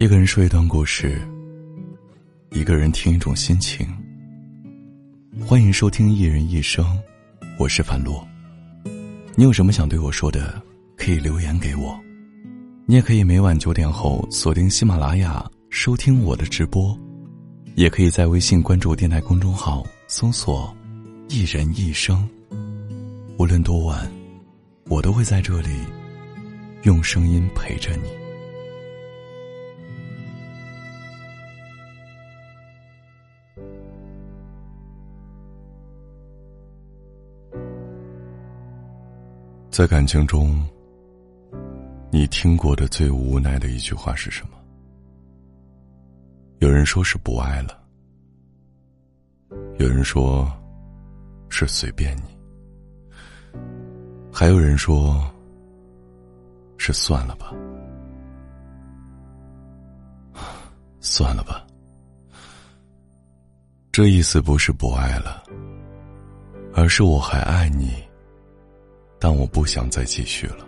一个人说一段故事，一个人听一种心情。欢迎收听《一人一生》，我是樊洛。你有什么想对我说的，可以留言给我。你也可以每晚九点后锁定喜马拉雅收听我的直播，也可以在微信关注电台公众号搜索“一人一生”。无论多晚，我都会在这里用声音陪着你。在感情中，你听过的最无奈的一句话是什么？有人说是不爱了，有人说是随便你，还有人说是算了吧，算了吧。这意思不是不爱了，而是我还爱你。但我不想再继续了，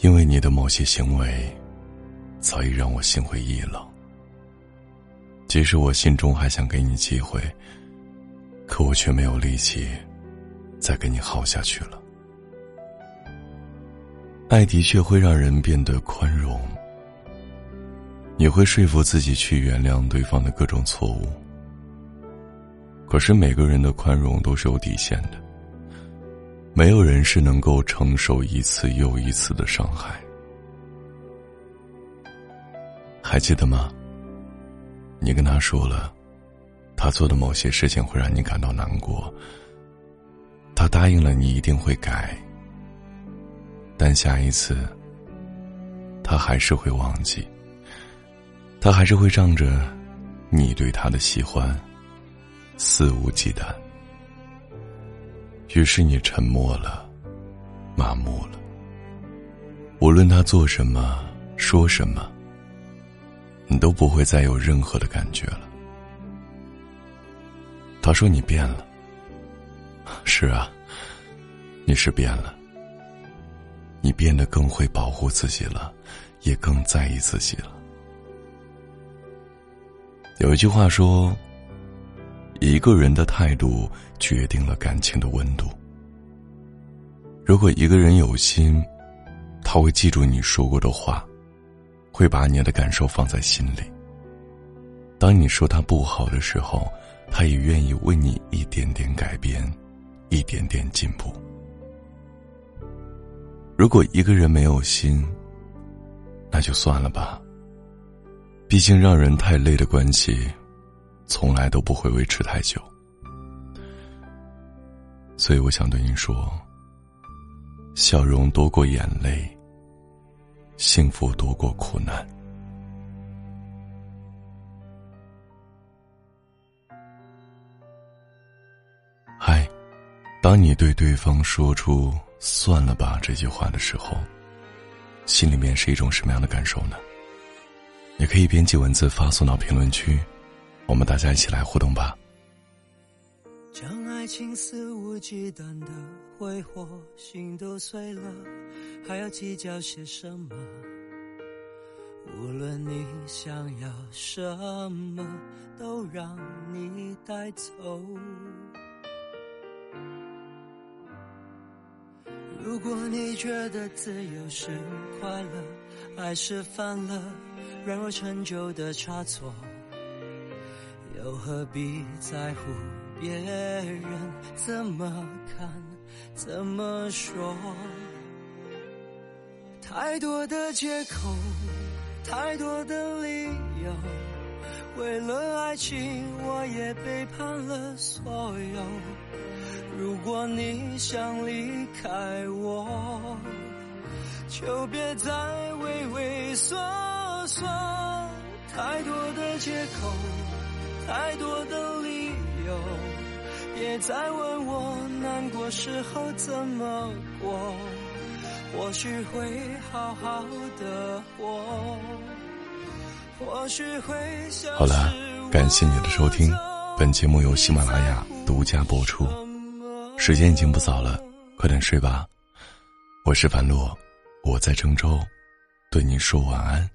因为你的某些行为，早已让我心灰意冷。即使我心中还想给你机会，可我却没有力气再跟你耗下去了。爱的确会让人变得宽容，你会说服自己去原谅对方的各种错误。可是每个人的宽容都是有底线的。没有人是能够承受一次又一次的伤害，还记得吗？你跟他说了，他做的某些事情会让你感到难过，他答应了你一定会改，但下一次，他还是会忘记，他还是会仗着你对他的喜欢，肆无忌惮。于是你沉默了，麻木了。无论他做什么、说什么，你都不会再有任何的感觉了。他说你变了，是啊，你是变了。你变得更会保护自己了，也更在意自己了。有一句话说。一个人的态度决定了感情的温度。如果一个人有心，他会记住你说过的话，会把你的感受放在心里。当你说他不好的时候，他也愿意为你一点点改变，一点点进步。如果一个人没有心，那就算了吧。毕竟让人太累的关系。从来都不会维持太久，所以我想对你说：笑容多过眼泪，幸福多过苦难。嗨，当你对对方说出“算了吧”这句话的时候，心里面是一种什么样的感受呢？也可以编辑文字发送到评论区。我们大家一起来互动吧。将爱情肆无忌惮的挥霍，心都碎了，还要计较些什么？无论你想要什么，都让你带走。如果你觉得自由是快乐，爱是犯了软弱陈旧的差错。又何必在乎别人怎么看、怎么说？太多的借口，太多的理由，为了爱情，我也背叛了所有。如果你想离开我，就别再畏畏缩缩。太多的借口。太多的理由，别再问我难过时候怎么过，或许会好好的活，或许会好了，感谢你的收听，本节目由喜马拉雅独家播出。时间已经不早了，快点睡吧。我是樊洛，我在郑州，对你说晚安。